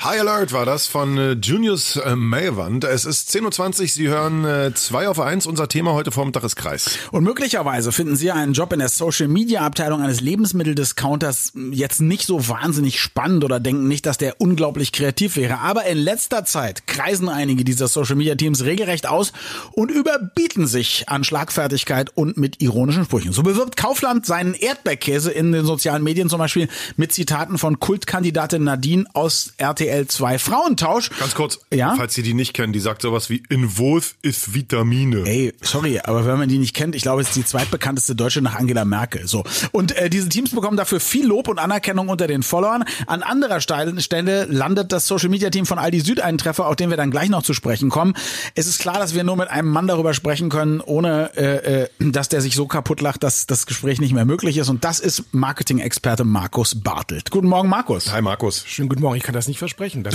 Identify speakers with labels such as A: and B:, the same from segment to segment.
A: High Alert war das von äh, Junius äh, Maywand. Es ist 10.20 Uhr, Sie hören 2 äh, auf 1. Unser Thema heute Vormittag ist Kreis.
B: Und möglicherweise finden Sie einen Job in der Social Media Abteilung eines Lebensmitteldiscounters jetzt nicht so wahnsinnig spannend oder denken nicht, dass der unglaublich kreativ wäre. Aber in letzter Zeit kreisen einige dieser Social Media Teams regelrecht aus und überbieten sich an Schlagfertigkeit und mit ironischen Sprüchen. So bewirbt Kaufland seinen Erdbeerkäse in den sozialen Medien zum Beispiel mit Zitaten von Kultkandidatin Nadine aus RTL RTL 2 Frauentausch.
A: Ganz kurz, ja? falls Sie die nicht kennen, die sagt sowas wie in Wurf ist Vitamine.
B: Ey, sorry, aber wenn man die nicht kennt, ich glaube, es ist die zweitbekannteste Deutsche nach Angela Merkel. So. Und äh, diese Teams bekommen dafür viel Lob und Anerkennung unter den Followern. An anderer Stelle landet das Social Media Team von Aldi Süd einen Treffer, auf den wir dann gleich noch zu sprechen kommen. Es ist klar, dass wir nur mit einem Mann darüber sprechen können, ohne äh, äh, dass der sich so kaputt lacht, dass das Gespräch nicht mehr möglich ist. Und das ist Marketing-Experte Markus Bartelt. Guten Morgen, Markus.
A: Hi, Markus.
C: Schönen guten Morgen. Ich kann das nicht versprechen versprechen. Dass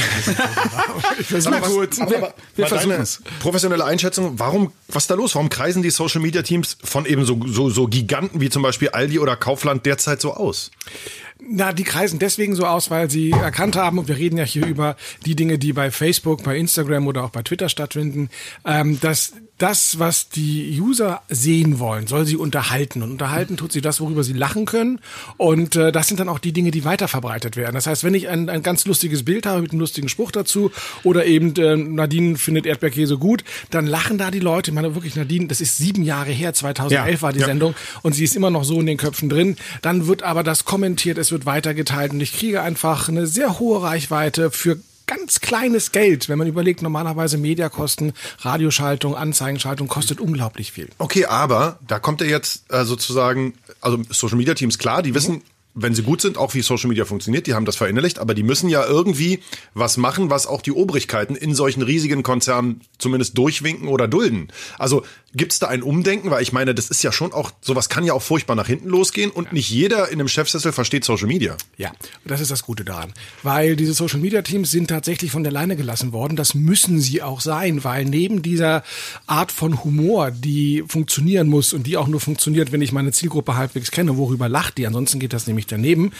A: ich versuche gut. Aber, wir, wir versuchen es. Professionelle Einschätzung. Warum, was ist da los? Warum kreisen die Social Media Teams von eben so, so, so Giganten wie zum Beispiel Aldi oder Kaufland derzeit so aus?
C: Na, die kreisen deswegen so aus, weil sie erkannt haben, und wir reden ja hier über die Dinge, die bei Facebook, bei Instagram oder auch bei Twitter stattfinden, ähm, dass das, was die User sehen wollen, soll sie unterhalten. Und unterhalten tut sie das, worüber sie lachen können. Und äh, das sind dann auch die Dinge, die weiterverbreitet werden. Das heißt, wenn ich ein, ein ganz lustiges Bild habe mit einem lustigen Spruch dazu oder eben äh, Nadine findet Erdbeerkäse gut, dann lachen da die Leute. Ich meine wirklich, Nadine, das ist sieben Jahre her, 2011 ja, war die ja. Sendung und sie ist immer noch so in den Köpfen drin. Dann wird aber das kommentiert, es wird weitergeteilt und ich kriege einfach eine sehr hohe Reichweite für ganz kleines Geld, wenn man überlegt, normalerweise Mediakosten, Radioschaltung, Anzeigenschaltung kostet unglaublich viel.
A: Okay, aber da kommt ja jetzt äh, sozusagen, also Social Media Teams, klar, die wissen, wenn sie gut sind, auch wie Social Media funktioniert, die haben das verinnerlicht, aber die müssen ja irgendwie was machen, was auch die Obrigkeiten in solchen riesigen Konzernen zumindest durchwinken oder dulden. Also Gibt es da ein Umdenken? Weil ich meine, das ist ja schon auch, sowas kann ja auch furchtbar nach hinten losgehen und ja. nicht jeder in einem Chefsessel versteht Social Media.
C: Ja, das ist das Gute daran. Weil diese Social Media Teams sind tatsächlich von der Leine gelassen worden. Das müssen sie auch sein, weil neben dieser Art von Humor, die funktionieren muss und die auch nur funktioniert, wenn ich meine Zielgruppe halbwegs kenne, worüber lacht die, ansonsten geht das nämlich daneben,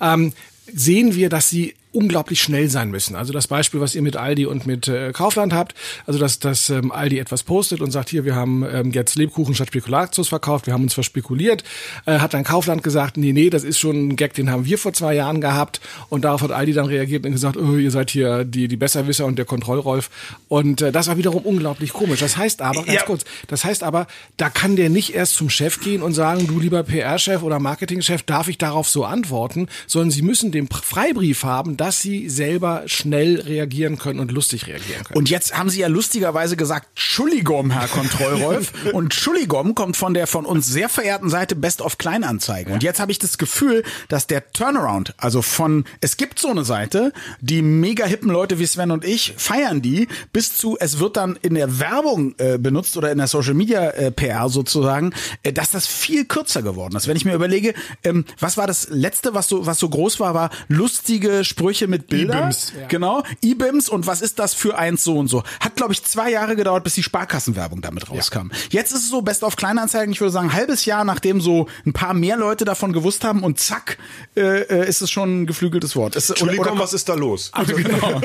C: ähm, sehen wir, dass sie unglaublich schnell sein müssen. Also das Beispiel, was ihr mit Aldi und mit äh, Kaufland habt, also dass, dass ähm, Aldi etwas postet und sagt, hier, wir haben ähm, jetzt Lebkuchen statt Spekulatius verkauft, wir haben uns verspekuliert, äh, hat dann Kaufland gesagt, nee, nee, das ist schon ein Gag, den haben wir vor zwei Jahren gehabt und darauf hat Aldi dann reagiert und gesagt, oh, ihr seid hier die, die Besserwisser und der Kontrollrolf und äh, das war wiederum unglaublich komisch. Das heißt aber, ganz ja. kurz, das heißt aber, da kann der nicht erst zum Chef gehen und sagen, du lieber PR-Chef oder Marketing-Chef, darf ich darauf so antworten, sondern sie müssen den Freibrief haben, dass sie selber schnell reagieren können und lustig reagieren können.
B: Und jetzt haben Sie ja lustigerweise gesagt, Entschuldigung, Herr Kontrollrolf. und Entschuldigung kommt von der von uns sehr verehrten Seite Best of Kleinanzeigen. Und jetzt habe ich das Gefühl, dass der Turnaround, also von, es gibt so eine Seite, die mega hippen Leute wie Sven und ich feiern die, bis zu, es wird dann in der Werbung äh, benutzt oder in der Social Media äh, PR sozusagen, äh, dass das viel kürzer geworden ist. Wenn ich mir überlege, ähm, was war das letzte, was so, was so groß war, war lustige Sprüche Sprüche mit Bildern. IBIMS. Ja. Genau. IBIMS und was ist das für eins so und so. Hat, glaube ich, zwei Jahre gedauert, bis die Sparkassenwerbung damit rauskam. Ja. Jetzt ist es so Best of Kleinanzeigen, ich würde sagen, ein halbes Jahr, nachdem so ein paar mehr Leute davon gewusst haben und zack, äh, äh ist es schon ein geflügeltes Wort.
A: Ist, Entschuldigung, oder, oder, was ist da los?
C: Also, genau.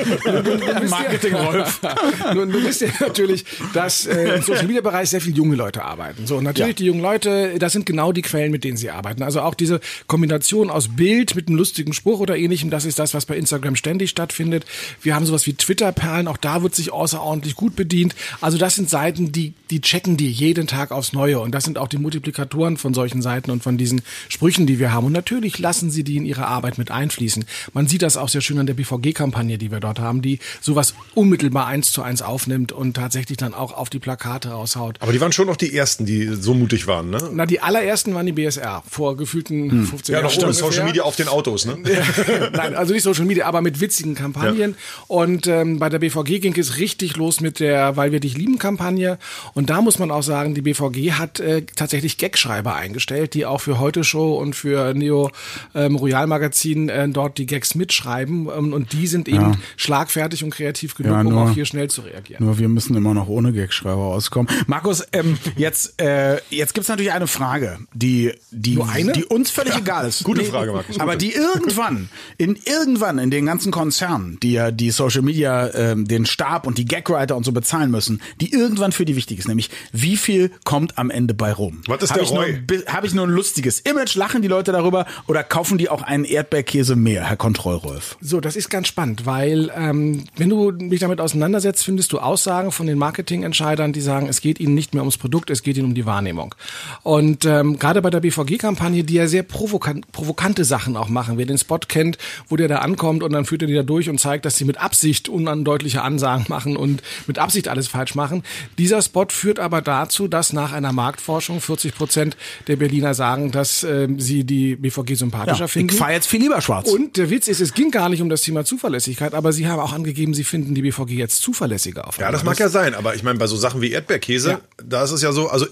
C: Marketing-Rolf. Nun, du wisst ja natürlich, dass äh, im Social-Media-Bereich sehr viele junge Leute arbeiten. So, und natürlich ja. die jungen Leute, das sind genau die Quellen, mit denen sie arbeiten. Also auch diese Kombination aus Bild mit einem lustigen Spruch oder ähnlichem, das ist das, was bei Instagram ständig stattfindet. Wir haben sowas wie Twitter-Perlen, auch da wird sich außerordentlich gut bedient. Also das sind Seiten, die, die checken die jeden Tag aufs Neue und das sind auch die Multiplikatoren von solchen Seiten und von diesen Sprüchen, die wir haben. Und natürlich lassen sie die in ihre Arbeit mit einfließen. Man sieht das auch sehr schön an der BVG-Kampagne, die wir dort haben, die sowas unmittelbar eins zu eins aufnimmt und tatsächlich dann auch auf die Plakate raushaut.
A: Aber die waren schon noch die ersten, die so mutig waren, ne?
C: Na, die allerersten waren die BSR vor gefühlten
A: hm. 15 Jahren. Ja, doch stimmt, Social Media auf den Autos, ne?
C: Nein, also nicht Social Media, aber mit witzigen Kampagnen. Ja. Und ähm, bei der BVG ging es richtig los mit der Weil wir dich lieben Kampagne. Und da muss man auch sagen, die BVG hat äh, tatsächlich Gagschreiber eingestellt, die auch für Heute Show und für Neo ähm, Royal Magazin äh, dort die Gags mitschreiben. Ähm, und die sind eben ja. schlagfertig und kreativ genug, ja, nur, um auch hier schnell zu reagieren.
B: Nur wir müssen immer noch ohne Gagschreiber auskommen. Markus, ähm, jetzt, äh, jetzt gibt's natürlich eine Frage, die, die, die uns völlig egal ist.
A: Gute nee, Frage, Markus.
B: Aber die irgendwann, in irgendwann anderen, in den ganzen Konzernen, die ja die Social Media, ähm, den Stab und die Gagwriter und so bezahlen müssen, die irgendwann für die wichtig ist, nämlich wie viel kommt am Ende bei rum?
A: Was ist
B: Hab
A: der
B: ich
A: Roy?
B: Habe ich nur ein lustiges Image? Lachen die Leute darüber oder kaufen die auch einen Erdbeerkäse mehr, Herr Kontrollrolf?
C: So, das ist ganz spannend, weil ähm, wenn du dich damit auseinandersetzt, findest du Aussagen von den Marketingentscheidern, die sagen, es geht ihnen nicht mehr ums Produkt, es geht ihnen um die Wahrnehmung. Und ähm, gerade bei der BVG-Kampagne, die ja sehr provokan provokante Sachen auch machen. Wer den Spot kennt, wo der da ankommt und dann führt er die da durch und zeigt, dass sie mit Absicht unandeutliche Ansagen machen und mit Absicht alles falsch machen. Dieser Spot führt aber dazu, dass nach einer Marktforschung 40 Prozent der Berliner sagen, dass ähm, sie die BVG sympathischer finden.
B: ich fahre jetzt viel lieber schwarz.
C: Und der Witz ist, es ging gar nicht um das Thema Zuverlässigkeit, aber Sie haben auch angegeben, Sie finden die BVG jetzt zuverlässiger auf
A: Ja, das mag ja sein, aber ich meine, bei so Sachen wie Erdbeerkäse, da ist es ja so, also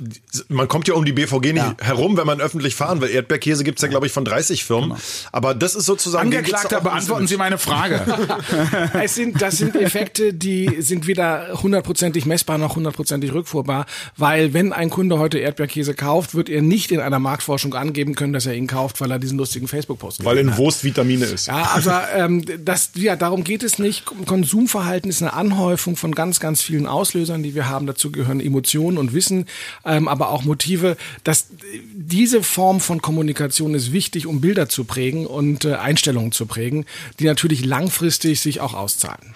A: man kommt ja um die BVG nicht herum, wenn man öffentlich fahren will. Erdbeerkäse gibt's ja, glaube ich, von 30 Firmen. Aber das ist sozusagen.
B: Angeklagter,
A: ins
B: beantworten Sie meine Frage.
C: Es sind, das sind Effekte, die sind weder hundertprozentig messbar noch hundertprozentig rückfuhrbar, weil wenn ein Kunde heute Erdbeerkäse kauft, wird er nicht in einer Marktforschung angeben können, dass er ihn kauft, weil er diesen lustigen Facebook-Post
A: Weil in. Wurst Vitamine ist.
C: Ja, aber ähm, das, ja, darum geht es nicht. Konsumverhalten ist eine Anhäufung von ganz, ganz vielen Auslösern, die wir haben. Dazu gehören Emotionen und Wissen, ähm, aber auch Motive. Das, diese Form von Kommunikation ist wichtig, um Bilder zu prägen und äh, Einstellungen zu prägen, die natürlich langfristig sich auch auszahlen.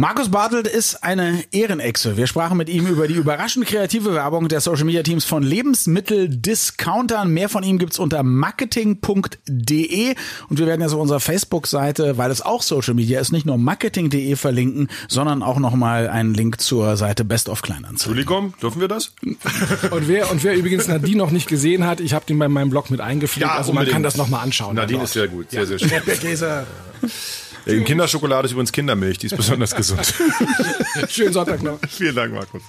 B: Markus Bartelt ist eine Ehrenechse. Wir sprachen mit ihm über die überraschend kreative Werbung der Social Media Teams von Lebensmitteldiscountern. Mehr von ihm gibt's unter marketing.de und wir werden ja so unserer Facebook-Seite, weil es auch Social Media ist, nicht nur marketing.de verlinken, sondern auch nochmal einen Link zur Seite Best of Kleinanzeigen.
A: Entschuldigung, dürfen wir das?
C: Und wer, und wer übrigens Nadine noch nicht gesehen hat, ich habe den bei meinem Blog mit eingepflegt, also man
A: unbedingt.
C: kann das nochmal anschauen.
A: Nadine ist sehr gut, sehr, sehr schön.
C: Erdbeerkäse.
A: In Kinderschokolade ist übrigens Kindermilch, die ist besonders gesund.
C: Schönen Sonntag noch.
A: Vielen Dank, Markus.